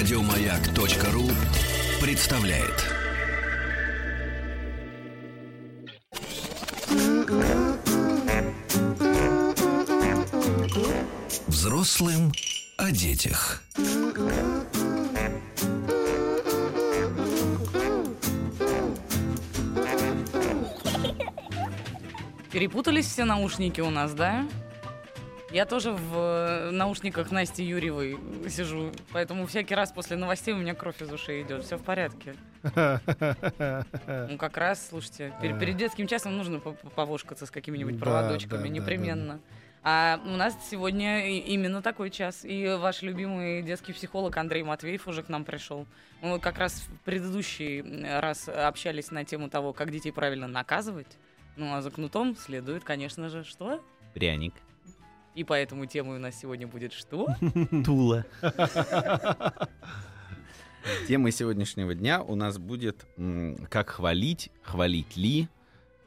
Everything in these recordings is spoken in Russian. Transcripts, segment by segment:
Радиомаяк.ру представляет. Взрослым о детях. Перепутались все наушники у нас, да? Я тоже в э, наушниках Насти Юрьевой сижу, поэтому всякий раз после новостей у меня кровь из ушей идет. Все в порядке. Ну, как раз, слушайте, перед, перед детским часом нужно по- по- повошкаться с какими-нибудь Да, проводочками, да, да, непременно. А у нас сегодня именно такой час. И ваш любимый детский психолог Андрей Матвеев уже к нам пришел. Мы вот как раз в предыдущий раз общались на тему того, как детей правильно наказывать. Ну, а за кнутом следует, конечно же, что? Пряник. И поэтому темой у нас сегодня будет что? Тула. Темой сегодняшнего дня у нас будет как хвалить, хвалить ли,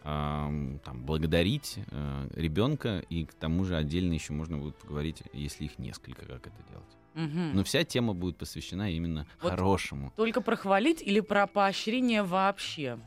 ам, там, благодарить э, ребенка, и к тому же отдельно еще можно будет поговорить, если их несколько, как это делать. Но вся тема будет посвящена именно Вот хорошему. Только про хвалить или про поощрение вообще?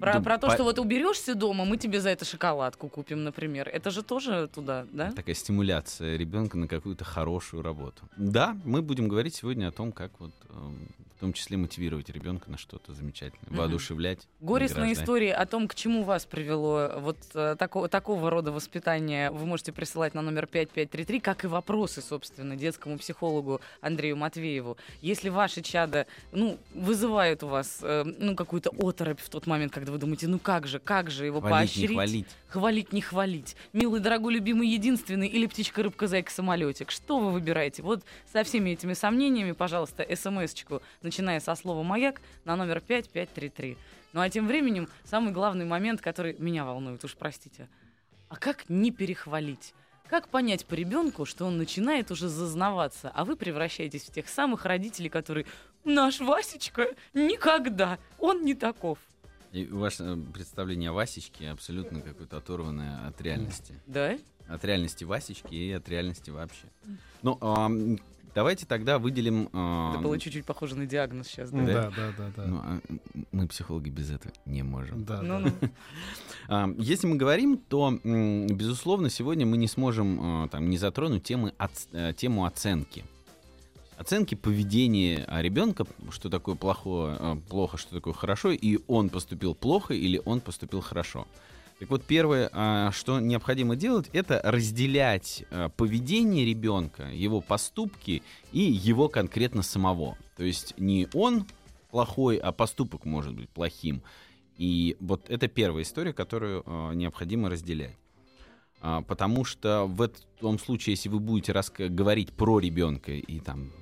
Про, Ну, про то, по- что вот уберешься дома, мы тебе за это шоколадку купим, например. Это же тоже туда, да? Такая стимуляция ребенка на какую-то хорошую работу. Да, мы будем говорить сегодня о том, как вот эм, в том числе мотивировать ребенка на что-то замечательное, Мгм. воодушевлять. Горестные награждать. истории о том, к чему вас привело вот э, тако- такого рода воспитание, вы можете присылать на номер 5533, как и вопросы, собственно, детскому психологу Андрею Матвееву. Если ваши чада, ну, вызывают у вас, э, ну, какую-то оторопь в тот момент, когда вы думаете, ну как же, как же его Хвалить, поощрить? не хвалить. Хвалить, не хвалить. Милый, дорогой, любимый, единственный или птичка, рыбка, зайка, самолетик. Что вы выбираете? Вот со всеми этими сомнениями, пожалуйста, смс-очку, начиная со слова «Маяк» на номер 5533. Ну а тем временем самый главный момент, который меня волнует, уж простите. А как не перехвалить? Как понять по ребенку, что он начинает уже зазнаваться, а вы превращаетесь в тех самых родителей, которые «Наш Васечка никогда, он не таков». И ваше представление о Васечке абсолютно какое-то оторванное от реальности. Да? От реальности Васечки и от реальности вообще. Ну, давайте тогда выделим... а, Это было чуть-чуть похоже на диагноз сейчас, да? Ну Да? Да, да, да, да. ну, а, мы, психологи, без этого не можем. Да, да. Ну-ну. А, Если мы говорим, то, безусловно, сегодня мы не сможем а, там, не затронуть темы оц- э, тему оценки. Оценки поведения ребенка, что такое плохое, а, плохо, что такое хорошо, и он поступил плохо или он поступил хорошо. Так вот, первое, а, что необходимо делать, это разделять а, поведение ребенка, его поступки и его конкретно самого. То есть не он плохой, а поступок может быть плохим. И вот это первая история, которую э, необходимо разделять. А, потому что в эт- том случае, если вы будете говорить про ребенка и там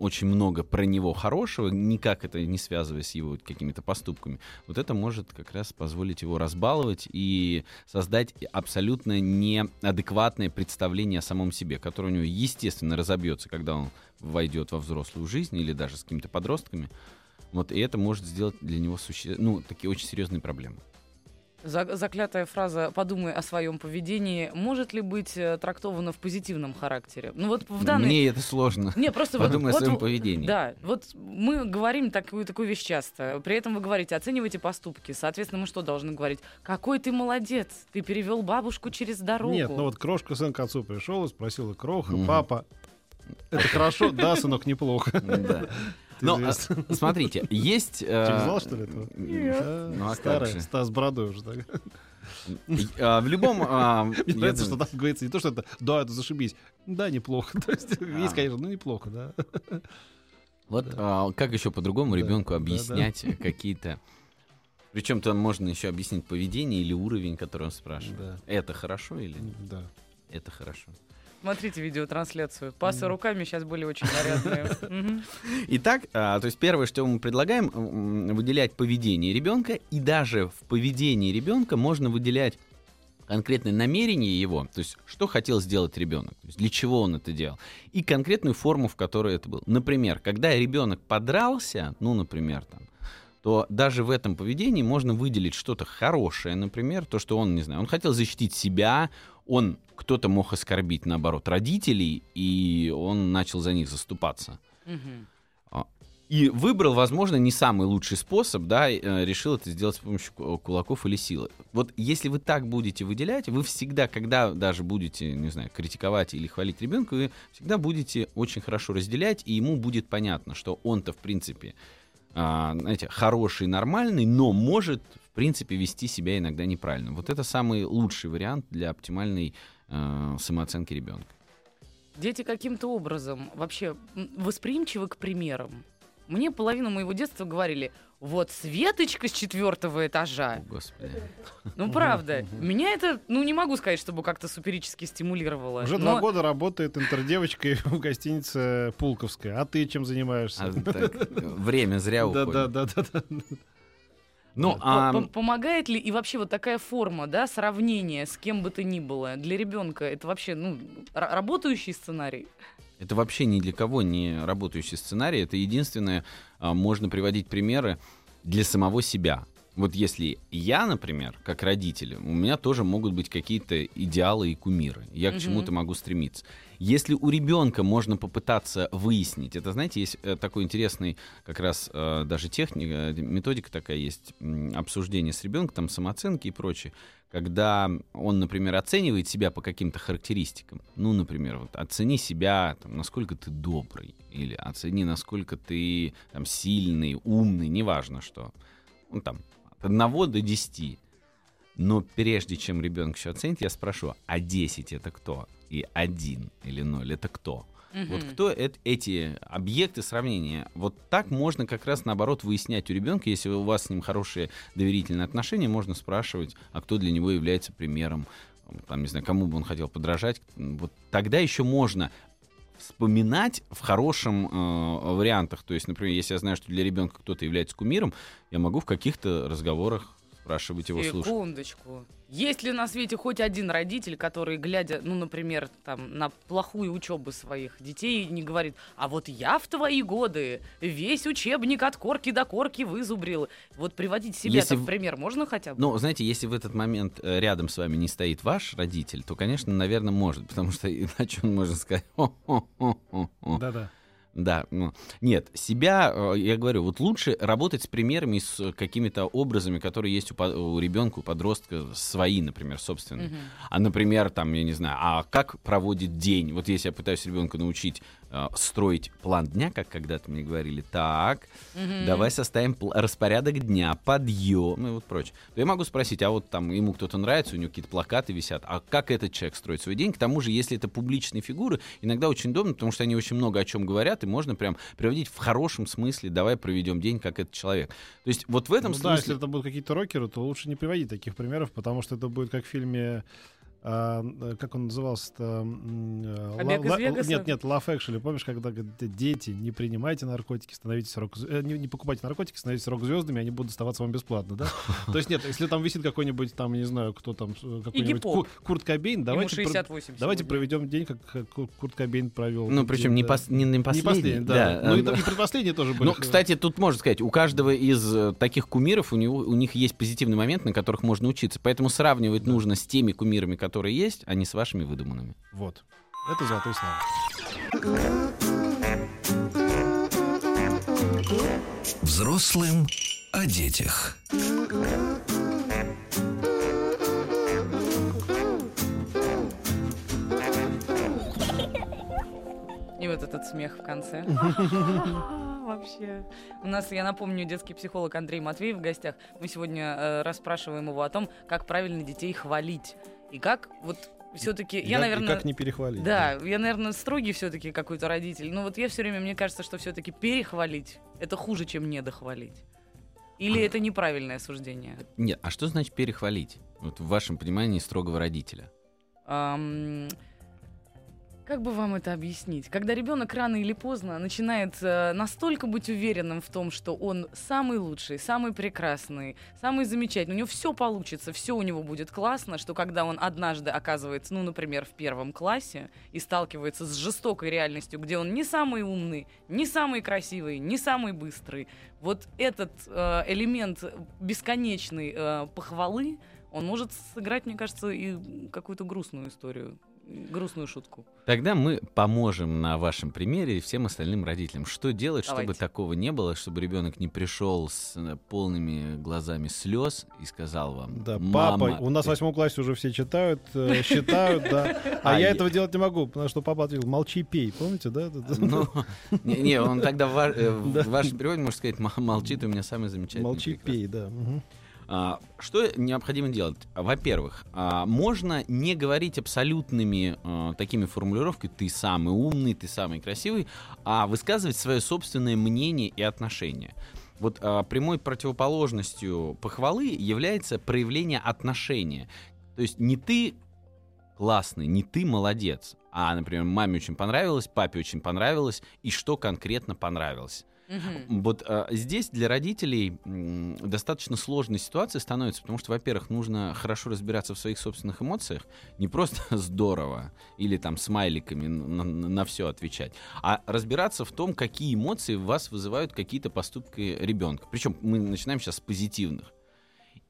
очень много про него хорошего, никак это не связывая с его какими-то поступками, вот это может как раз позволить его разбаловать и создать абсолютно неадекватное представление о самом себе, которое у него, естественно, разобьется, когда он войдет во взрослую жизнь или даже с какими-то подростками. Вот, и это может сделать для него суще... ну, такие очень серьезные проблемы. За- заклятая фраза «подумай о своем поведении» может ли быть э, трактована в позитивном характере? Ну вот в данной... Мне это сложно. Не, просто вот- Подумай о вот своем в- поведении. Да, вот мы говорим такую, такую вещь часто. При этом вы говорите, оценивайте поступки. Соответственно, мы что должны говорить? Какой ты молодец, ты перевел бабушку через дорогу. Нет, ну вот Крошка сын к отцу пришел и спросила Кроха, Мгм. папа, это хорошо? Да, сынок, неплохо. Известно. смотрите, есть... э, Ты не знал, что ли, этого? Да, Ну, а Старый? Стас Бородой уже так. А, В любом... Мне нравится, что там говорится не то, что это да, это зашибись. Да, неплохо. То есть, А. есть, конечно, ну неплохо, да. Вот а, как еще по-другому ребенку объяснять какие-то... Причем там можно еще объяснить поведение или уровень, который он спрашивает. Это хорошо или Да. это хорошо? Смотрите видеотрансляцию. Пасы руками сейчас были очень нарядные. Итак, а, то есть первое, что мы предлагаем, выделять поведение ребенка, и даже в поведении ребенка можно выделять конкретное намерение его, то есть что хотел сделать ребенок, то есть для чего он это делал, и конкретную форму, в которой это был. Например, когда ребенок подрался, ну, например, там, то даже в этом поведении можно выделить что-то хорошее, например, то, что он, не знаю, он хотел защитить себя, он, кто-то мог оскорбить, наоборот, родителей, и он начал за них заступаться. А, И выбрал, возможно, не самый лучший способ, да, э, решил это сделать с помощью ку- кулаков или силы. Вот если вы так будете выделять, вы всегда, когда даже будете, не знаю, критиковать или хвалить ребенка, вы всегда будете очень хорошо разделять, и ему будет понятно, что он-то, в принципе, а, знаете, хороший, нормальный, но может, принципе, вести себя иногда неправильно. Вот это самый лучший вариант для оптимальной э, самооценки ребенка. Дети каким-то образом вообще восприимчивы к примерам. Мне половину моего детства говорили, вот Светочка с четвертого этажа. О, Господи. Ну, правда. Меня это, ну, не могу сказать, чтобы как-то суперически стимулировало. Уже но- два года работает интердевочкой в гостинице Пулковская. А ты чем занимаешься? А, так, время зря уходит. да, да, да, да. Ну, а, Помогает ли и вообще вот такая форма, да, сравнения с кем бы то ни было для ребенка? Это вообще, ну, ра- работающий сценарий? это вообще ни для кого не работающий сценарий. Это единственное, а, можно приводить примеры для самого себя. Вот если я, например, как родитель, у меня тоже могут быть какие-то идеалы и кумиры. Я к Мгм. чему-то могу стремиться. Если у ребенка можно попытаться выяснить, это, знаете, есть э, такой интересный как раз э, даже техника, э, методика такая есть, обсуждение с ребенком, там самооценки и прочее, когда он, например, оценивает себя по каким-то характеристикам. Ну, например, вот оцени себя, там, насколько ты добрый, или оцени, насколько ты там, сильный, умный, неважно что. Ну, там, от 1 до 10. Но прежде чем ребенок все оценит, я спрошу, а 10 это кто? И 1 или 0 это кто? Вот Мгм. кто эт- эти объекты сравнения? Вот так можно как раз наоборот выяснять у ребенка, если у вас с ним хорошие доверительные отношения, можно спрашивать, а кто для него является примером, там, не знаю, кому бы он хотел подражать. Вот тогда еще можно вспоминать в хорошем э, вариантах. То есть, например, если я знаю, что для ребенка кто-то является кумиром, я могу в каких-то разговорах спрашивать его, слушать. Секундочку. Есть ли на свете хоть один родитель, который, глядя, ну, например, там, на плохую учебу своих детей, не говорит, а вот я в твои годы весь учебник от корки до корки вызубрил. Вот приводить себя Если в пример можно хотя бы? Ну, знаете, если в этот момент э, рядом с вами не стоит ваш родитель, то, конечно, наверное, может, потому что иначе он может сказать... Да-да. Да, ну, нет, себя, э, я говорю, вот лучше работать с примерами, с какими-то образами, которые есть у, по- у ребенка, у подростка, свои, например, собственные. Мгм. А, например, там, я не знаю, а как проводит день? Вот если я пытаюсь ребенка научить э, строить план дня, как когда-то мне говорили, так, Мгм. давай составим пл- распорядок дня, подъем и вот прочее. То я могу спросить, а вот там ему кто-то нравится, у него какие-то плакаты висят, а как этот человек строит свой день? К тому же, если это публичные фигуры, иногда очень удобно, потому что они очень много о чем говорят, и можно прям приводить в хорошем смысле, давай проведем день, как этот человек. То есть вот в этом Ну да, если смысле... это будут какие-то рокеры, то лучше не приводить таких примеров, потому что это будет как в фильме а, э, как он назывался-то? Э, «Побег из Ла- Ла- Вегаса»? Нет, нет, Love Actually. Помнишь, когда говорят, дети, не принимайте наркотики, становитесь рок... э, не, не покупайте наркотики, становитесь рок-звездами, они будут доставаться вам бесплатно, да? То есть нет, если там висит какой-нибудь, там, не знаю, кто там, э, какой-нибудь. Ку- Курт Кобейн, давайте, про- 68 давайте проведем день, как Ку- Курт Кобейн провел. Ну, причем день, не, да. пос- не Не последний. последний, да. Ну, и, и предпоследние тоже были. Ну, кстати, тут можно сказать, у каждого из таких кумиров у, него, у них есть позитивный момент, на которых можно учиться. Поэтому сравнивать нужно с теми кумирами, которые есть, а не с вашими выдуманными. Вот. Это золотой слава. Взрослым о детях. И вот этот смех в конце. Вообще. У нас, я напомню, детский психолог Андрей Матвеев в гостях. Мы сегодня э, расспрашиваем его о том, как правильно детей хвалить. И как вот все-таки... Я, как- и наверное... как не перехвалить. Да, я, наверное, строгий все-таки какой-то родитель. Но вот я все время, мне кажется, что все-таки перехвалить это хуже, чем недохвалить. Или это неправильное суждение? Нет, а что значит перехвалить? Вот в вашем понимании строгого родителя. Ам, Как бы вам это объяснить? Когда ребенок рано или поздно начинает э, настолько быть уверенным в том, что он самый лучший, самый прекрасный, самый замечательный, у него все получится, все у него будет классно, что когда он однажды оказывается, ну, например, в первом классе и сталкивается с жестокой реальностью, где он не самый умный, не самый красивый, не самый быстрый, вот этот э, элемент бесконечной э, похвалы, он может сыграть, мне кажется, и какую-то грустную историю. Грустную шутку. Тогда мы поможем на вашем примере всем остальным родителям. Что делать, Давайте. чтобы такого не было, чтобы ребенок не пришел с э, полными глазами слез и сказал вам, Да, мама, папа, у нас в восьмом классе уже все читают, э, считают, да. А я этого делать не могу, потому что папа ответил, молчи, пей. Помните, да? Ну, не, не, он тогда в, э, вашем переводе может сказать, «М- молчи, ты у меня самый замечательный. Молчи, прекрасный». пей, да. А, Что необходимо делать? Во-первых, а, можно не говорить абсолютными а, такими формулировками «ты самый умный», «ты самый красивый», а высказывать свое собственное мнение и отношение. Вот прямой противоположностью похвалы является проявление отношения. То есть не ты классный, не ты молодец, а, например, маме очень понравилось, папе очень понравилось, и что конкретно понравилось. Мгм. Вот а, здесь для родителей м, достаточно сложной ситуация становится, потому что, во-первых, нужно хорошо разбираться в своих собственных эмоциях, не просто здорово или там смайликами на, все отвечать, а разбираться в том, какие эмоции в вас вызывают какие-то поступки ребенка. Причем мы начинаем сейчас с позитивных.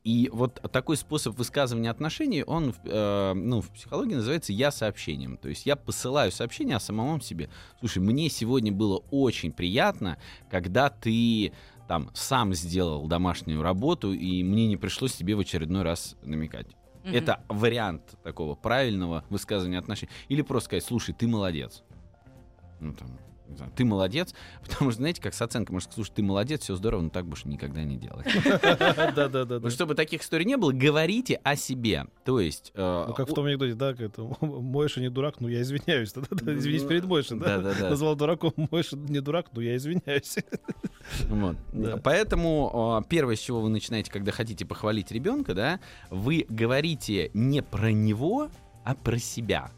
И вот такой способ высказывания отношений, он э, ну, в психологии называется «я сообщением». То есть я посылаю сообщение о самом себе. Слушай, мне сегодня было очень приятно, когда ты там сам сделал домашнюю работу, и мне не пришлось тебе в очередной раз намекать. Мгм. Это вариант такого правильного высказывания отношений. Или просто сказать, слушай, ты молодец. Ну, там, знаю, ты молодец, потому что, знаете, как с оценкой, можно сказать, слушай, ты молодец, все здорово, но так больше никогда не делай. Да-да-да. Вот чтобы таких историй не было, говорите о себе. То есть... э, Ну, как в том анекдоте, да, Мойша не дурак, ну я извиняюсь. Да-да-да, Извинись перед Мойшей, да? Назвал дураком Мойша не дурак, ну я извиняюсь. Вот. Да. Поэтому э, первое, с чего вы начинаете, когда хотите похвалить ребенка, да, вы говорите не про него, а про себя.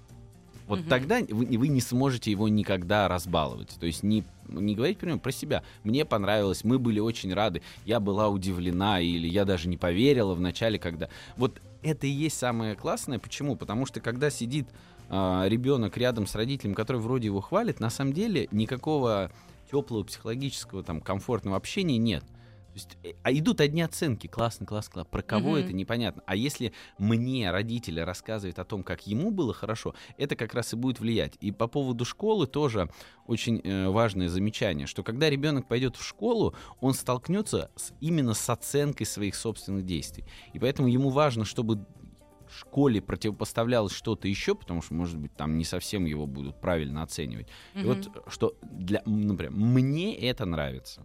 Вот Мгм. тогда вы, вы не сможете его никогда разбаловать. То есть не, не говорить про него, про себя. Мне понравилось, мы были очень рады, я была удивлена, или я даже не поверила в начале, когда... Вот это и есть самое классное. Почему? Потому что когда сидит ребенок рядом с родителем, который вроде его хвалит, на самом деле никакого теплого психологического там комфортного общения нет. То есть, э, а идут одни оценки. Классно, классно, классно. Про кого Мгм. это непонятно. А если мне родители рассказывают о том, как ему было хорошо, это как раз и будет влиять. И по поводу школы тоже очень э, важное замечание, что когда ребенок пойдет в школу, он столкнется с, именно с оценкой своих собственных действий. И поэтому ему важно, чтобы в школе противопоставлялось что-то еще, потому что, может быть, там не совсем его будут правильно оценивать. И Мгм. вот что для, например, мне это нравится.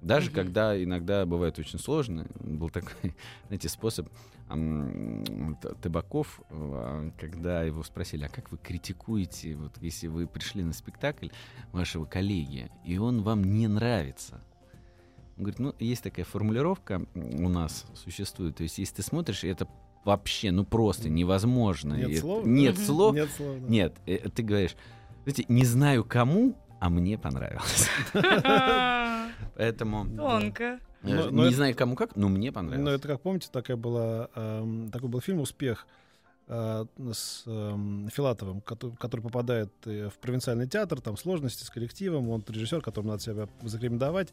Даже Мгм. когда иногда бывает очень сложно, был такой, знаете, способ Т- Табаков, а, когда его спросили, а как вы критикуете, вот если вы пришли на спектакль вашего коллеги, и он вам не нравится? Он говорит, ну, есть такая формулировка у нас существует, то есть если ты смотришь, это вообще, ну, просто невозможно. Нет это- слов? Нет Мгм. слов. Нет слов. да. Нет, э, ты говоришь, знаете, не знаю кому, а мне понравилось. Поэтому Тонко. э, Но- но не это- знаю кому как, но мне Ну, понравилось. это как помните, такая была, эм, такой был фильм «Успех» э, с эм, Филатовым, который, который попадает э, в провинциальный театр, там сложности с коллективом, он режиссер, которому надо себя зарекомендовать,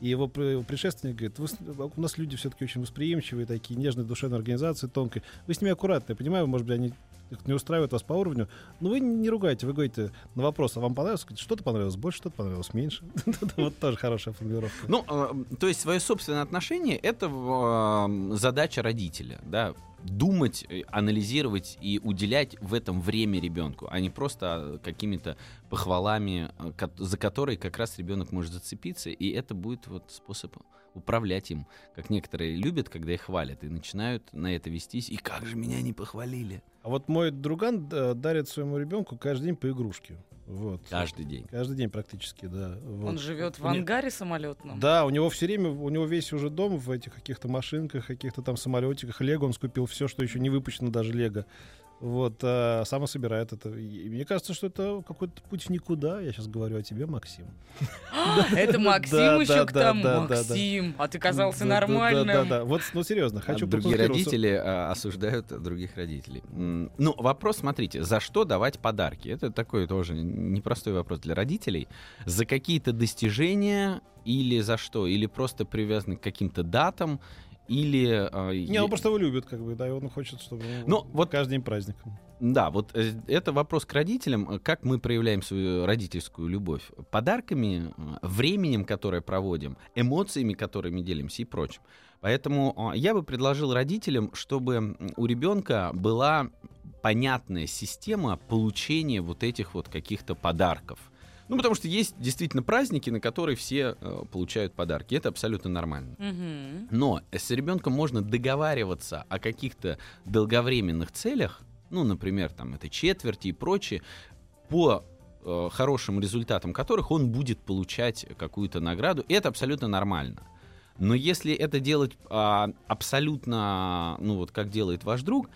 и его, его предшественник говорит, «Вы с- у нас люди все-таки очень восприимчивые, такие нежные душевные организации, тонкие, вы с ними аккуратны, я понимаю, может быть, они не устраивают вас по уровню, но вы не ругайте, вы говорите на вопрос, а вам понравилось? Что-то понравилось больше, что-то понравилось меньше. Вот тоже хорошая формулировка. Ну, э, то есть свое собственное отношение это задача родителя, да, думать, э, анализировать и уделять в этом время ребенку, а не просто э, какими-то похвалами, э, за которые как раз ребенок может зацепиться, и это будет вот способ управлять им, как некоторые любят, когда их хвалят, и начинают на это вестись, и как же меня не похвалили А вот мой друган э, дарит своему ребенку каждый день по игрушке. Вот. каждый день. Каждый день практически, да. Вот. Он живет в ангаре самолетном. Да, у него все время, у него весь уже дом в этих каких-то машинках, каких-то там самолетиках. Лего он скупил все, что еще не выпущено, даже Лего. Вот, а сам и собирает это. И мне кажется, что это какой-то путь в никуда. Я сейчас говорю о тебе, Максим. Это Максим еще к тому. Максим, а ты казался нормальным. Да, да. Вот, ну серьезно, хочу А другие родители а, осуждают других родителей. Ну, вопрос, смотрите, за что давать подарки? Это такой тоже непростой вопрос для родителей. За какие-то достижения или за что? Или просто привязаны к каким-то датам? Или... а, Не, он просто его любит, как бы, да, и он хочет, чтобы Ну, вот- каждый день праздник. Да, вот э, это вопрос к родителям. Как мы проявляем свою родительскую любовь? Подарками, э, временем, которое проводим, эмоциями, которыми делимся и прочим. Поэтому э, я бы предложил родителям, чтобы у ребенка была понятная система получения вот этих вот каких-то подарков. Ну, потому что есть действительно праздники, на которые все э, получают подарки. Это абсолютно нормально. Мгм. Но с ребенком можно договариваться о каких-то долговременных целях, ну, например, там, это четверти и прочее, по э, хорошим результатам которых он будет получать какую-то награду. И это абсолютно нормально. Но если это делать а, абсолютно, ну вот как делает ваш друг,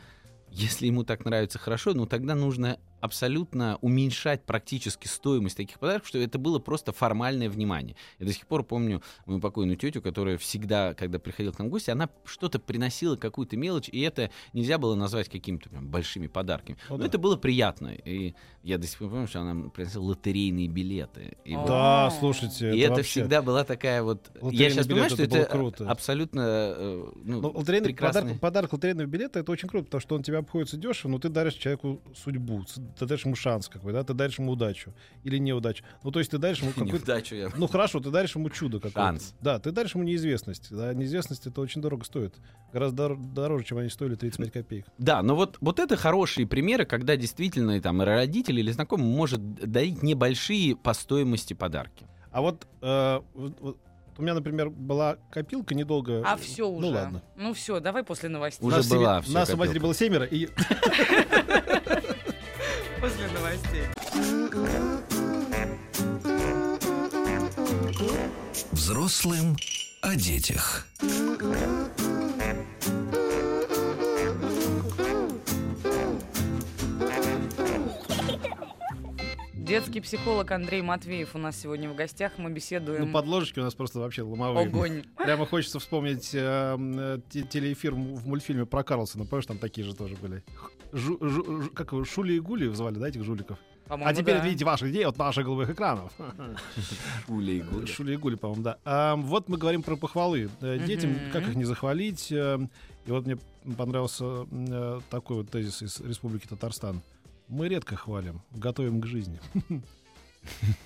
если ему так нравится хорошо, ну тогда нужно абсолютно уменьшать практически стоимость таких подарков, что это было просто формальное внимание. Я до сих пор помню мою покойную тетю, которая всегда, когда приходила к нам в гости, она что-то приносила, какую-то мелочь, и это нельзя было назвать какими-то прям большими подарками. О, Но да. это было приятно. И я до сих пор помню, что она приносила лотерейные билеты. И, вот- Да, слушайте, и это вообще- всегда была такая вот... Я Лотерейный сейчас понимаю, что это это круто. абсолютно э, ну, Ну, лотерейный прекрасный- подарок, подарок лотерейного билета это очень круто, потому что он тебе обходится дешево, но ты даришь человеку судьбу, ты даришь ему шанс какой, да, ты даришь ему удачу или неудачу. Ну, то есть ты даришь ему какой-то... Неудачу я... Ну хорошо, ты даришь ему чудо какое-то. Шанс. Да, ты даришь ему неизвестность. Да, неизвестность это очень дорого стоит. Гораздо дор- дороже, чем они стоили 35 копеек. Да, но вот, вот это хорошие примеры, когда действительно там родители или знакомый может дарить небольшие по стоимости подарки. А вот, э, вот- у меня, например, была копилка недолго. А все уже. Ну ладно. Ну все, давай после новостей. Уже Нас в была всё Нас копилка. матери было семеро, и. Взрослым о детях. Детский психолог Андрей Матвеев у нас сегодня в гостях. Мы беседуем. ну, подложечки у нас просто вообще ломовые. Огонь. Прямо хочется вспомнить э, э, те- телеэфир в мультфильме про Карлсона. Помнишь, там такие же тоже были. Жу- жу- жу- как его, Шули и Гули звали, да, этих жуликов? По-моему, А теперь да. видите ваших идей от наших голубых экранов. Шуля и Гуля. Шули и Гули, по-моему, да. А, вот мы говорим про похвалы. Э, Детям, как их не захвалить. э, И вот мне понравился э, такой вот тезис из Республики Татарстан. Мы редко хвалим, готовим к жизни.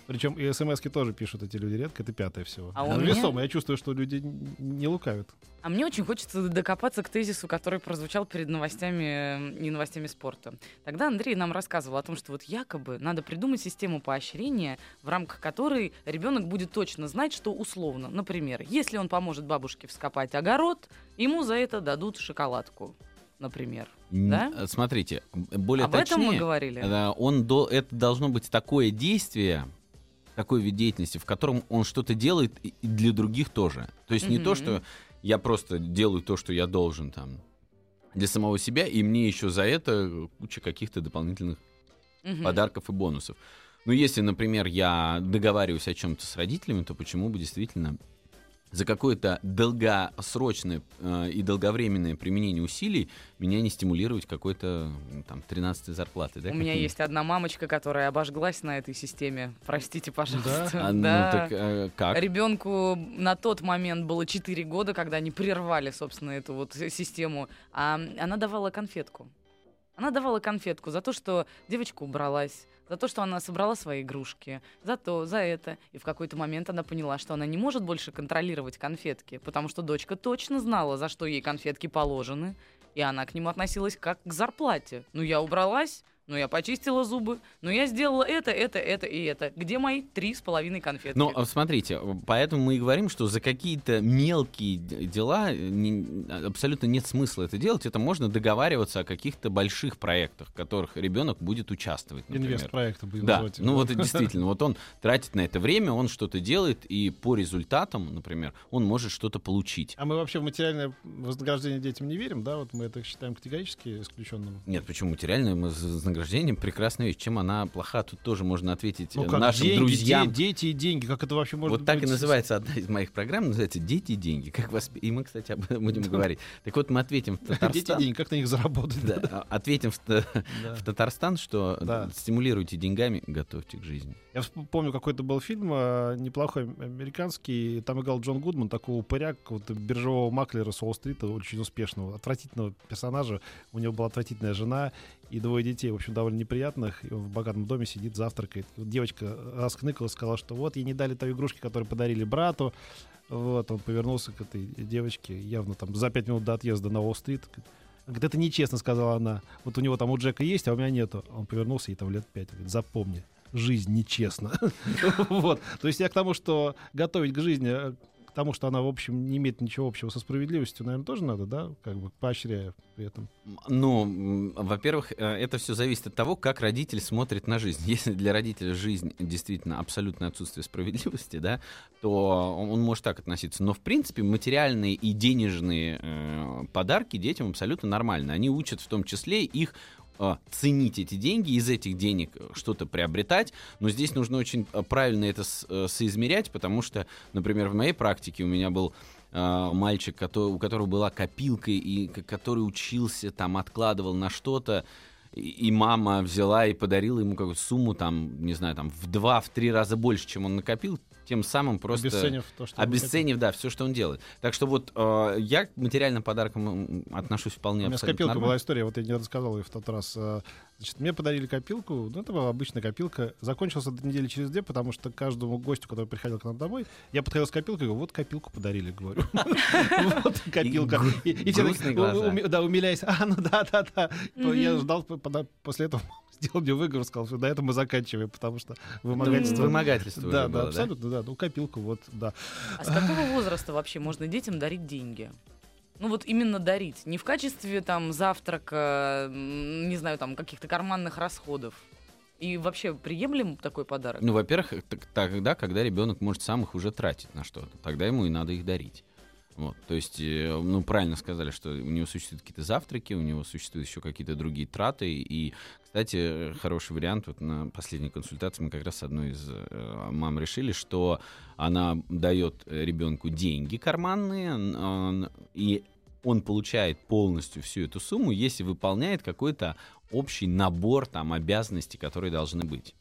Причем и смс тоже пишут эти люди редко, это пятое всего. А Ну, меня- Весомо, я чувствую, что люди не лукавят. А мне очень хочется докопаться к тезису, который прозвучал перед новостями и новостями спорта. Тогда Андрей нам рассказывал о том, что вот якобы надо придумать систему поощрения, в рамках которой ребенок будет точно знать, что условно. Например, если он поможет бабушке вскопать огород, ему за это дадут шоколадку. Например. Да? э, Смотрите, более Об этом мы точнее, говорили. э, он до, это должно быть такое действие, такой вид деятельности, в котором он что-то делает и для других тоже. То есть не то, что я просто делаю то, что я должен там для самого себя, и мне еще за это куча каких-то дополнительных Мгм. подарков и бонусов. Ну, если, например, я договариваюсь о чем-то с родителями, то почему бы действительно за какое-то долгосрочное э, и долговременное применение усилий меня не стимулировать какой-то там 13 зарплаты, да? У меня есть одна мамочка, которая обожглась на этой системе. Простите, пожалуйста. А, ну, Да. так э, как? Ребенку на тот момент было 4 года, когда они прервали, собственно, эту вот систему. А она давала конфетку. Она давала конфетку за то, что девочка убралась, за то, что она собрала свои игрушки, за то, за это. И в какой-то момент она поняла, что она не может больше контролировать конфетки, потому что дочка точно знала, за что ей конфетки положены, и она к нему относилась как к зарплате. Ну, я убралась, ну, я почистила зубы, ну, я сделала это, это, это и это. Где мои три с половиной конфетки? Но э, смотрите, поэтому мы и говорим, что за какие-то мелкие дела э, не- абсолютно нет смысла это делать. Это можно договариваться о каких-то больших проектах, в которых ребенок будет участвовать. например. Инвест-проекты будем Да, ну вот действительно, вот он тратит на это время, он что-то делает, и по результатам, например, он может что-то получить. А мы вообще в материальное вознаграждение детям не верим, да? Вот мы это считаем категорически исключенным. Нет, почему материальное вознаграждение прекрасная вещь. Чем она плоха, тут тоже можно ответить Ну э, как, нашим деньги, друзьям. де- дети и деньги, как это вообще может вот так и называется одна из моих программ, называется «Дети и деньги». Как вас... И мы, кстати, об этом будем говорить. Так вот, мы ответим в Дети и Татарстан. деньги, как на них заработать? Да, а- ответим в, Да. в Татарстан, что Да. стимулируйте деньгами, готовьте к жизни. Я помню, какой-то был фильм э, неплохой, американский. Там играл Джон Гудман, такого упыря, какого-то биржевого маклера с Уолл-стрита, очень успешного, отвратительного персонажа. У него была отвратительная жена. И двое детей, в общем, довольно неприятных. И он в богатом доме сидит, завтракает. Девочка раскныкала, сказала, что вот ей не дали той игрушки, которую подарили брату. Вот, он повернулся к этой девочке, явно там за пять минут до отъезда на Уолл-стрит. Говорит, это нечестно, сказала она. Вот у него там у Джека есть, а у меня нету. Он повернулся и там лет пять. Говорит, запомни, жизнь нечестна. Вот. То есть я к тому, что готовить к жизни тому, что она, в общем, не имеет ничего общего со справедливостью, наверное, тоже надо, да, как бы поощряя при этом. Ну, во-первых, э, это все зависит от того, как родитель смотрит на жизнь. Если для родителя жизнь действительно абсолютное отсутствие справедливости, да, то он может так относиться. Но, в принципе, материальные и денежные э, подарки детям абсолютно нормально. Они учат в том числе их а, ценить эти деньги, из этих денег что-то приобретать, но здесь нужно очень а, правильно это э, соизмерять, потому что, например, в моей практике у меня был а, мальчик, у которого была копилка, и который учился, там, откладывал на что-то, и мама взяла и подарила ему какую-то сумму, там, не знаю, там, в два, в три раза больше, чем он накопил, тем самым просто... Обесценив то, что Обесценив, да, все, что он делает. Так что вот э, я к материальным подаркам отношусь вполне У меня с копилкой нормально. была история, вот я не рассказал ее в тот раз. Э, значит, мне подарили копилку, ну, это была обычная копилка. Закончился до недели через две, потому что каждому гостю, который приходил к нам домой, я подходил с копилкой, говорю, вот копилку подарили, говорю. Вот копилка. И все да, умиляясь, а, ну да, да, да. Я ждал после этого сделал мне выговор, сказал, что на этом мы заканчиваем, потому что вымогательство... Вымогательство Да, да, абсолютно, да. Ну, копилку, вот, да. А с какого возраста вообще можно детям дарить деньги? Ну вот именно дарить, не в качестве там завтрака, не знаю, там каких-то карманных расходов. И вообще приемлем такой подарок? Ну, во-первых, тогда, когда ребенок может сам их уже тратить на что-то, тогда ему и надо их дарить. Вот, то есть, э, ну, правильно сказали, что у него существуют какие-то завтраки, у него существуют еще какие-то другие траты. И, кстати, хороший вариант, вот на последней консультации мы как раз с одной из э, мам решили, что она дает ребенку деньги карманные, он, и он получает полностью всю эту сумму, если выполняет какой-то общий набор там обязанностей, которые должны быть.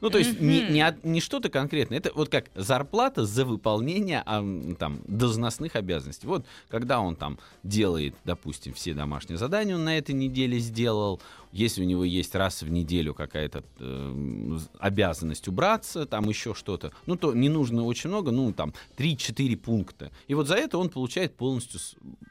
Ну, то есть не, не, не что-то конкретное. Это вот как зарплата за выполнение а, там, должностных обязанностей. Вот когда он там делает, допустим, все домашние задания, он на этой неделе сделал. Если у него есть раз в неделю какая-то э, обязанность убраться, там еще что-то, ну, то не нужно очень много, ну, там, 3-4 пункта. И вот за это он получает полностью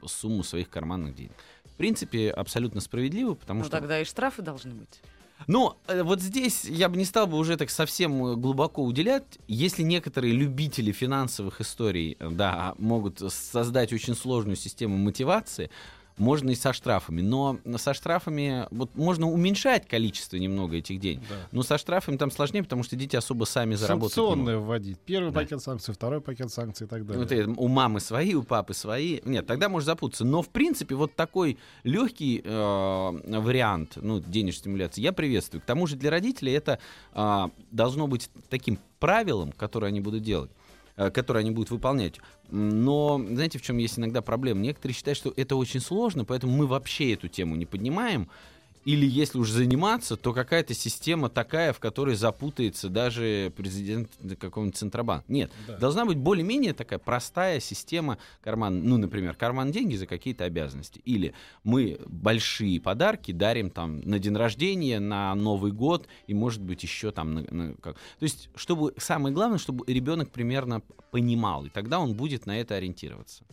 сумму своих карманных денег. В принципе, абсолютно справедливо, потому ну, что... тогда и штрафы должны быть. Но э, вот здесь я бы не стал бы уже так совсем э, глубоко уделять. Если некоторые любители финансовых историй э, да, могут создать очень сложную систему мотивации, можно и со штрафами. Но со штрафами вот можно уменьшать количество немного этих денег. Да. Но со штрафами там сложнее, потому что дети особо сами заработают. Санкционные вводить. Первый да. пакет санкций, второй пакет санкций и так далее. Вот это, у мамы свои, у папы свои. Нет, тогда можно запутаться. Но в принципе вот такой легкий э, вариант ну, денежной стимуляции я приветствую. К тому же для родителей это э, должно быть таким правилом, которое они будут делать. Э, которые они будут выполнять. Но знаете, в чем есть иногда проблема? Некоторые считают, что это очень сложно, поэтому мы вообще эту тему не поднимаем. Или если уж заниматься, то какая-то система такая, в которой запутается даже президент какого-нибудь Центробанка. Нет, да. должна быть более-менее такая простая система карман, ну, например, карман деньги за какие-то обязанности. Или мы большие подарки дарим там на день рождения, на Новый год и, может быть, еще там... На, на, как... То есть, чтобы самое главное, чтобы ребенок примерно понимал, и тогда он будет на это ориентироваться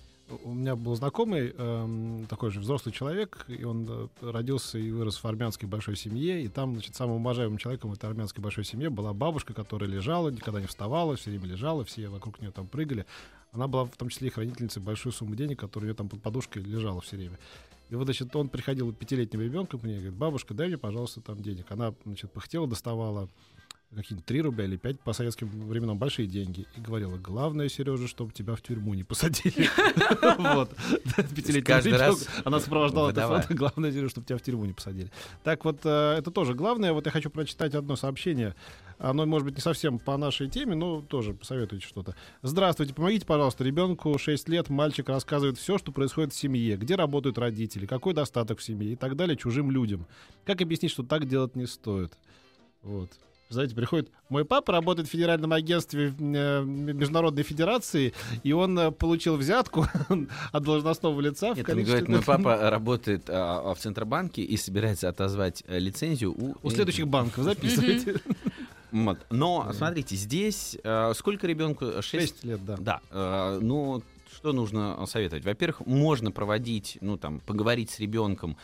у меня был знакомый, э, такой же взрослый человек, и он э, родился и вырос в армянской большой семье, и там, значит, самым уважаемым человеком в этой армянской большой семье была бабушка, которая лежала, никогда не вставала, все время лежала, все вокруг нее там прыгали. Она была в том числе и хранительницей большой суммы денег, которая у нее там под подушкой лежала все время. И вот, значит, он приходил пятилетним ребенком к мне и говорит, бабушка, дай мне, пожалуйста, там денег. Она, значит, пыхтела, доставала какие-то 3 рубля или 5 по советским временам большие деньги. И говорила, главное, Сережа, чтобы тебя в тюрьму не посадили. Вот. Пятилетний раз она сопровождала это фото. Главное, Сережа, чтобы тебя в тюрьму не посадили. Так вот, э, это тоже главное. Вот я хочу прочитать одно сообщение. Оно, может быть, не совсем по нашей теме, но тоже посоветуйте что-то. Здравствуйте, помогите, пожалуйста. Ребенку 6 лет, мальчик рассказывает все, что происходит в семье, где работают родители, какой достаток в семье и так далее чужим людям. Как объяснить, что так делать не стоит? Вот. Знаете, приходит, мой папа работает в Федеральном агентстве э, Международной Федерации, и он э, получил взятку от должностного лица в Нет, он количестве... говорит, мой папа работает а, а, в Центробанке и собирается отозвать э, лицензию у... У следующих банков записывайте. Вот. Но, смотрите, здесь э, сколько ребенку? 6 Шесть лет, да. Да, э, ну что нужно советовать? Во-первых, можно проводить, ну там, поговорить с ребенком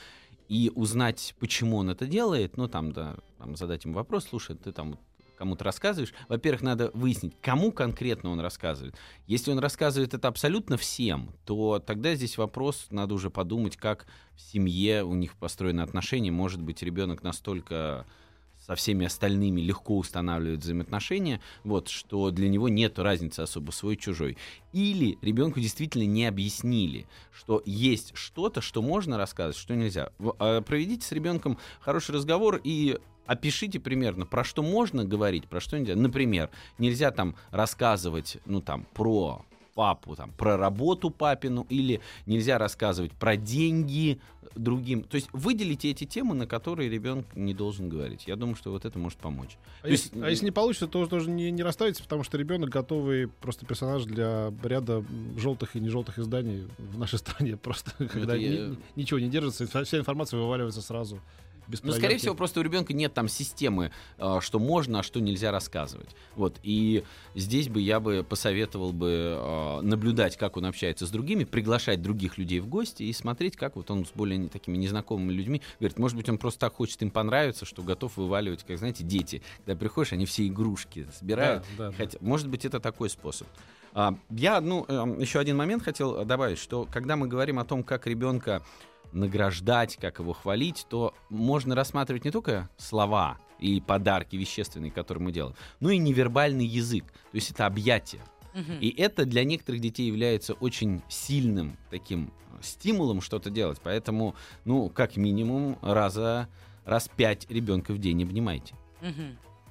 и узнать, почему он это делает, ну там, да, там, задать ему вопрос, слушай, ты там кому-то рассказываешь, во-первых, надо выяснить, кому конкретно он рассказывает. Если он рассказывает это абсолютно всем, то тогда здесь вопрос, надо уже подумать, как в семье у них построены отношения. Может быть, ребенок настолько со всеми остальными легко устанавливает взаимоотношения, вот, что для него нет разницы особо свой-чужой. Или ребенку действительно не объяснили, что есть что-то, что можно рассказывать, что нельзя. А, Проведите с ребенком хороший разговор и опишите примерно, про что можно говорить, про что нельзя. Например, нельзя там рассказывать, ну там, про папу, там, про работу папину, или нельзя рассказывать про деньги другим. То есть выделите эти темы, на которые ребенок не должен говорить. Я думаю, что вот это может помочь. А То есть, если, а если не получится, то тоже не, не расставите, потому что ребенок готовый просто персонаж для ряда желтых и не желтых изданий в нашей стране. Просто когда я- ни- ничего не держится, вся информация вываливается сразу. Без Ну, скорее всего, просто у ребенка нет там системы, а, что можно, а что нельзя рассказывать. Вот. И здесь бы я бы посоветовал бы а, наблюдать, как он общается с другими, приглашать других людей в гости и смотреть, как вот он с более такими незнакомыми людьми. Говорит, может быть, он просто так хочет им понравиться, что готов вываливать, как, знаете, дети. Когда приходишь, они все игрушки собирают. Да, да, да. Хотя, может быть, это такой способ. А, Я, ну, эм, еще один момент хотел добавить, что когда мы говорим о том, как ребенка награждать, как его хвалить, то можно рассматривать не только слова и подарки вещественные, которые мы делаем, но и невербальный язык. То есть это объятие. И это для некоторых детей является очень сильным таким стимулом что-то делать. Поэтому, ну, как минимум, раза, раз пять ребенка в день обнимайте.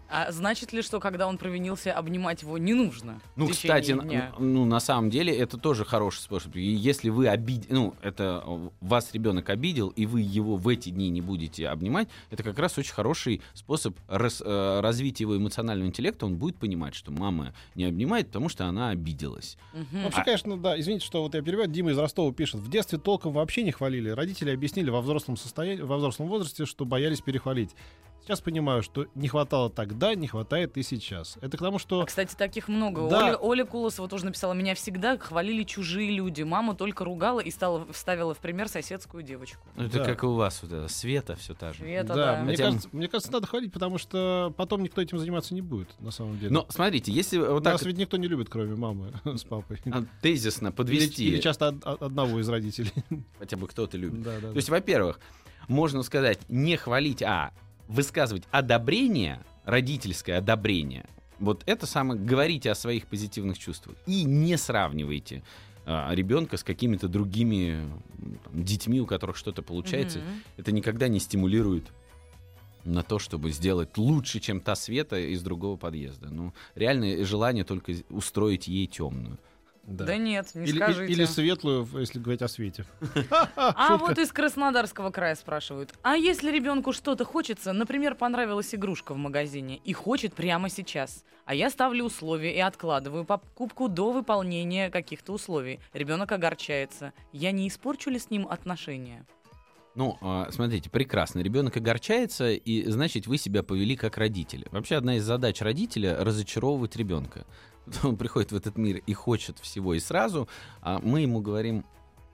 А значит ли, что когда он провинился, обнимать его не нужно? Ну, кстати, дня? ну, на самом деле, это тоже хороший способ. И если вы обидели, ну, это вас ребенок обидел, и вы его в эти дни не будете обнимать, это как раз очень хороший способ рас- э, развить его эмоционального интеллекта. Он будет понимать, что мама не обнимает, потому что она обиделась. Мгм. Вообще, конечно, да. Извините, что вот я перевод. Дима из Ростова пишет. В детстве толком вообще не хвалили. Родители объяснили во взрослом состоянии, во взрослом возрасте, что боялись перехвалить. Сейчас понимаю, что не хватало тогда, не хватает и сейчас. Это к тому, что А, Кстати, таких много. Да. Оля, Оля Кулосова тоже написала, меня всегда хвалили чужие люди. Мама только ругала и стала, вставила в пример соседскую девочку. Ну, Это Да. как и у вас, вот это, Света все та же. Света, да, да. Мне, Хотя- кажется, мне кажется, надо хвалить, потому что потом никто этим заниматься не будет, на самом деле. Но смотрите, если вот так Нас ведь никто не любит, кроме мамы с папой. а, тезисно Или, подвести, или часто од- од- одного из родителей. хотя бы кто-то любит. Да, да, То есть, во-первых, можно сказать, не хвалить, а высказывать одобрение, родительское одобрение. Вот это самое, говорите о своих позитивных чувствах. И не сравнивайте а, ребенка с какими-то другими там, детьми, у которых что-то получается. Мгм. Это никогда не стимулирует на то, чтобы сделать лучше, чем та Света из другого подъезда. Ну, реальное желание только устроить ей темную. Да. Да нет, не Или, скажите. или светлую, если говорить о свете. А вот из Краснодарского края спрашивают. А если ребенку что-то хочется, например, понравилась игрушка в магазине и хочет прямо сейчас, а я ставлю условия и откладываю покупку до выполнения каких-то условий, ребенок огорчается, я не испорчу ли с ним отношения? Ну, а, смотрите, прекрасно. Ребенок огорчается, и значит, вы себя повели как родители. Вообще, одна из задач родителя разочаровывать ребенка. Он приходит в этот мир и хочет всего и сразу, а мы ему говорим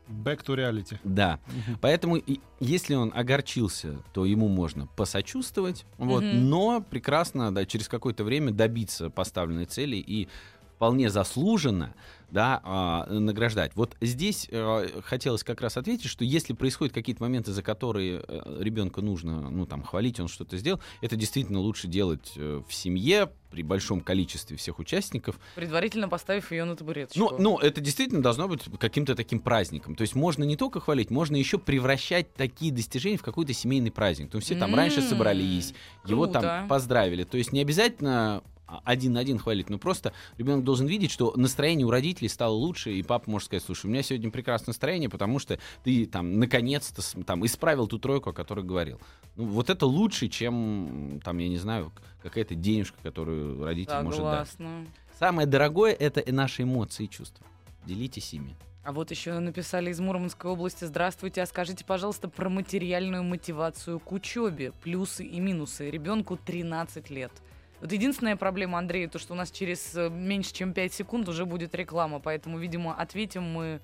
Back to reality. да. Поэтому, и- если он огорчился, то ему можно посочувствовать, вот, Мгм. но прекрасно да, через какое-то время добиться поставленной цели и вполне заслуженно да, а, награждать. Вот здесь э, хотелось как раз ответить, что если происходят какие-то моменты, за которые э, ребенка нужно ну, там, хвалить, он что-то сделал, это действительно лучше делать э, в семье при большом количестве всех участников, Предварительно поставив ее на табуреточку. ну, ну, это действительно должно быть каким-то таким праздником. То есть можно не только хвалить, можно еще превращать такие достижения в какой-то семейный праздник. То есть все там раньше собрались, его там поздравили. То есть не обязательно один на один хвалить, но просто ребенок должен видеть, что настроение у родителей стало лучше, и папа может сказать, слушай, у меня сегодня прекрасное настроение, потому что ты там наконец-то там исправил ту тройку, о которой говорил. Ну, вот это лучше, чем там, я не знаю, какая-то денежка, которую родитель Согласна. может дать. Самое дорогое это наши эмоции и чувства. Делитесь ими. А вот еще написали из Мурманской области. Здравствуйте, а скажите, пожалуйста, про материальную мотивацию к учебе, плюсы и минусы. Ребенку 13 лет. Вот единственная проблема, Андрей, то, что у нас через э, меньше, чем 5 секунд уже будет реклама, поэтому, видимо, ответим мы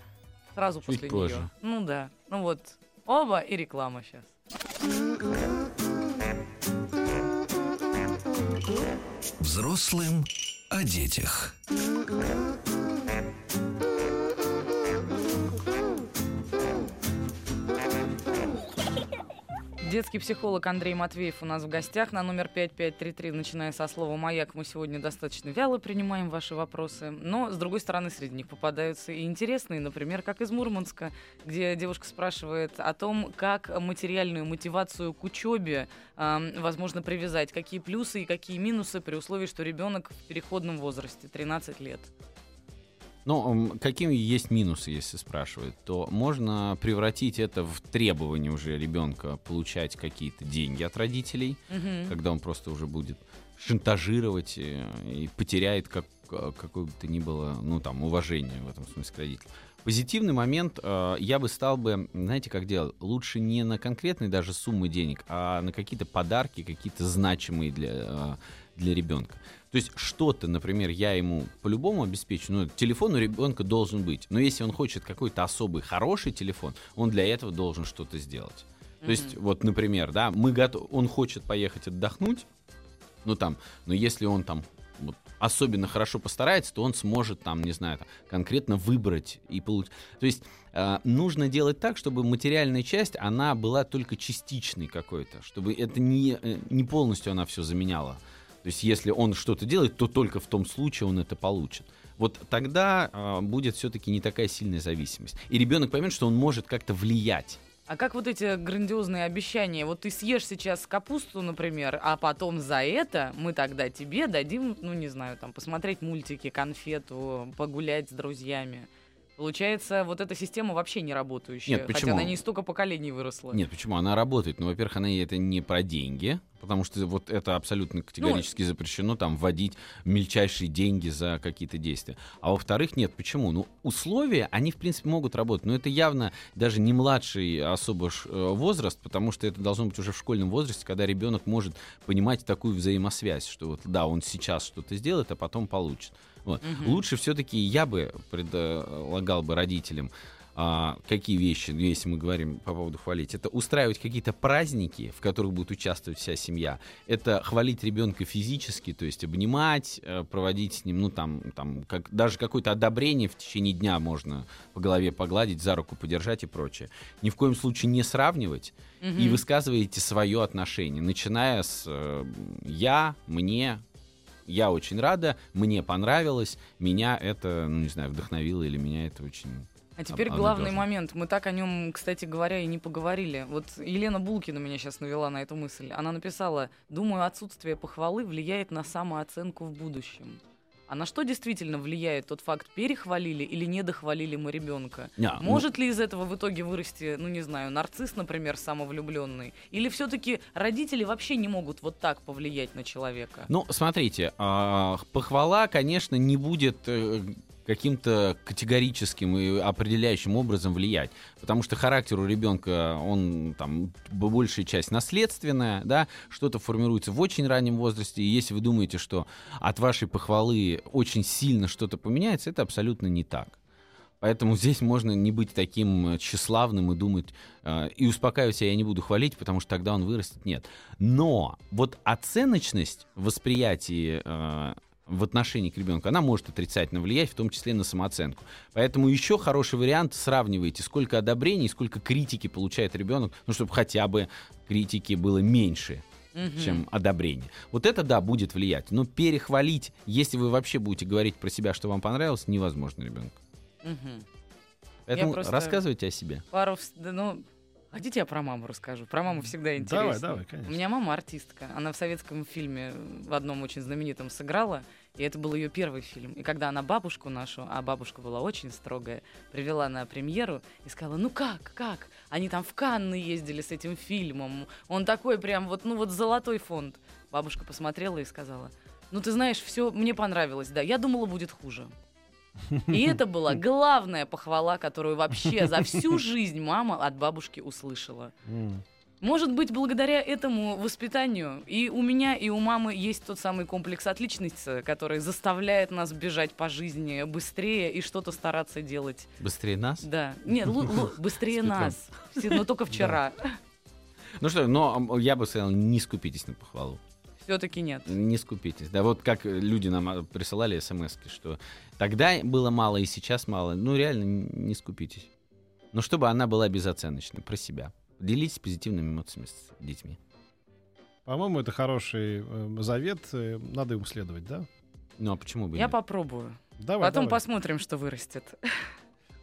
сразу Чуть после позже. нее. Ну да. Ну вот, оба и реклама сейчас. Взрослым о детях. Детский психолог Андрей Матвеев у нас в гостях на номер 5533, начиная со слова «Маяк». Мы сегодня достаточно вяло принимаем ваши вопросы, но, с другой стороны, среди них попадаются и интересные, например, как из Мурманска, где девушка спрашивает о том, как материальную мотивацию к учебе э, возможно привязать, какие плюсы и какие минусы при условии, что ребенок в переходном возрасте, 13 лет. Ну, какими есть минусы, если спрашивают, то можно превратить это в требование уже ребенка получать какие-то деньги от родителей, Мгм. когда он просто уже будет шантажировать э, и потеряет как, э, какое бы то ни было, ну, там, уважение в этом смысле к родителям. Позитивный момент, э, я бы стал бы, знаете, как делать? Лучше не на конкретные даже суммы денег, а на какие-то подарки, какие-то значимые для, э, для ребенка. То есть что-то, например, я ему по-любому обеспечу, ну, телефон у ребенка должен быть. Но если он хочет какой-то особый хороший телефон, он для этого должен что-то сделать. То есть, вот, например, да, мы готов, он хочет поехать отдохнуть, ну там, но если он там вот, особенно хорошо постарается, то он сможет там, не знаю, там, конкретно выбрать и получить. То есть э, нужно делать так, чтобы материальная часть, она была только частичной какой-то, чтобы это не, э, не полностью она все заменяла. То есть если он что-то делает, то только в том случае он это получит. Вот тогда э, будет все-таки не такая сильная зависимость. И ребенок поймет, что он может как-то влиять. А как вот эти грандиозные обещания? Вот ты съешь сейчас капусту, например, а потом за это мы тогда тебе дадим, ну не знаю, там посмотреть мультики, конфету, погулять с друзьями. Получается, вот эта система вообще не работающая. Нет, Хотя почему? на ней столько поколений выросло. Нет, почему? Она работает. Ну, во-первых, она это не про деньги, потому что вот это абсолютно категорически запрещено, там, вводить мельчайшие деньги за какие-то действия. А во-вторых, нет, почему? Ну, условия, они, в принципе, могут работать, но это явно даже не младший особо э, возраст, потому что это должно быть уже в школьном возрасте, когда ребенок может понимать такую взаимосвязь, что вот, да, он сейчас что-то сделает, а потом получит. Вот. Мгм. Лучше все-таки я бы предлагал бы родителям а, какие вещи, ну, если мы говорим по поводу хвалить, это устраивать какие-то праздники, в которых будет участвовать вся семья. Это хвалить ребенка физически, то есть обнимать, э, проводить с ним, ну там, там как, даже какое-то одобрение в течение дня можно по голове погладить, за руку подержать и прочее. Ни в коем случае не сравнивать Мгм. и высказываете свое отношение, начиная с э, я, мне, я очень рада, мне понравилось, меня это, ну не знаю, вдохновило или меня это очень... А теперь главный момент. Мы так о нем, кстати говоря, и не поговорили. Вот Елена Булкина меня сейчас навела на эту мысль. Она написала, думаю, отсутствие похвалы влияет на самооценку в будущем. А на что действительно влияет тот факт, перехвалили или недохвалили мы ребенка? Не, ну, Может ли из этого в итоге вырасти, ну не знаю, нарцисс, например, самовлюбленный? Или все-таки родители вообще не могут вот так повлиять на человека? Ну, смотрите, а, похвала, конечно, не будет э, каким-то категорическим и определяющим образом влиять. Потому что характер у ребенка, он там большая часть наследственная, да, что-то формируется в очень раннем возрасте. И если вы думаете, что от вашей похвалы очень сильно что-то поменяется, это абсолютно не так. Поэтому здесь можно не быть таким тщеславным и думать, э, и успокаивать себя я не буду хвалить, потому что тогда он вырастет. Нет. Но вот оценочность в восприятии э, в отношении к ребенку, она может отрицательно влиять, в том числе на самооценку. Поэтому еще хороший вариант сравнивайте, сколько одобрений, сколько критики получает ребенок, ну, чтобы хотя бы критики было меньше, Мгм. чем одобрение. Вот это, да, будет влиять. Но перехвалить, если вы вообще будете говорить про себя, что вам понравилось, невозможно ребенку. Мгм. Поэтому рассказывайте о себе. Пару, ну, Хотите, я про маму расскажу? Про маму всегда интересно. Давай, давай, конечно. У меня мама артистка. Она в советском фильме в одном очень знаменитом сыграла. И это был ее первый фильм. И когда она бабушку нашу, а бабушка была очень строгая, привела на премьеру и сказала, ну как, как? Они там в Канны ездили с этим фильмом. Он такой прям вот, ну вот золотой фонд. Бабушка посмотрела и сказала, ну ты знаешь, все мне понравилось, да. Я думала, будет хуже. И это была главная похвала, которую вообще за всю жизнь мама от бабушки услышала. Может быть, благодаря этому воспитанию и у меня, и у мамы есть тот самый комплекс отличницы, который заставляет нас бежать по жизни быстрее и что-то стараться делать. Быстрее нас? Да. Нет, быстрее нас. Но только вчера. Ну что, но я бы сказал, не скупитесь на похвалу. Все-таки нет. Не скупитесь. Да, вот как люди нам а, присылали смс что тогда было мало и сейчас мало. Ну, реально, не скупитесь. Но чтобы она была безоценочной, про себя. Делитесь позитивными эмоциями с детьми. По-моему, это хороший э, завет. Э, надо им следовать, да? Ну, а почему бы Я нет? попробую. Давай, Потом давай. посмотрим, что вырастет.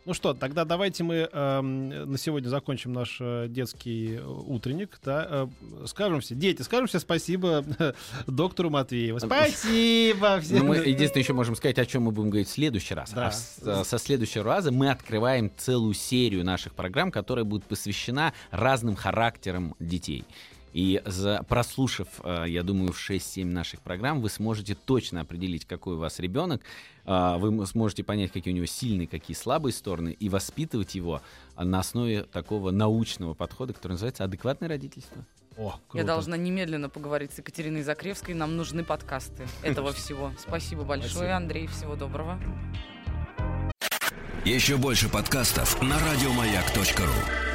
Ну что, тогда давайте мы э, на сегодня закончим наш э, детский э, утренник. Да, э, скажем все, дети, скажем все спасибо доктору Матвееву. Спасибо всем. Ну, мы единственное еще можем сказать, о чем мы будем говорить в следующий раз. Да. А с- а со следующего раза мы открываем целую серию наших программ, которая будет посвящена разным характерам детей. И за, прослушав, э, я думаю, в 6-7 наших программ, вы сможете точно определить, какой у вас ребенок, э, вы сможете понять, какие у него сильные, какие слабые стороны, и воспитывать его на основе такого научного подхода, который называется адекватное родительство. О, Я круто. должна немедленно поговорить с Екатериной Закревской. Нам нужны подкасты этого всего. Спасибо большое, Спасибо. Андрей. Всего доброго. Еще больше подкастов на радиомаяк.ру.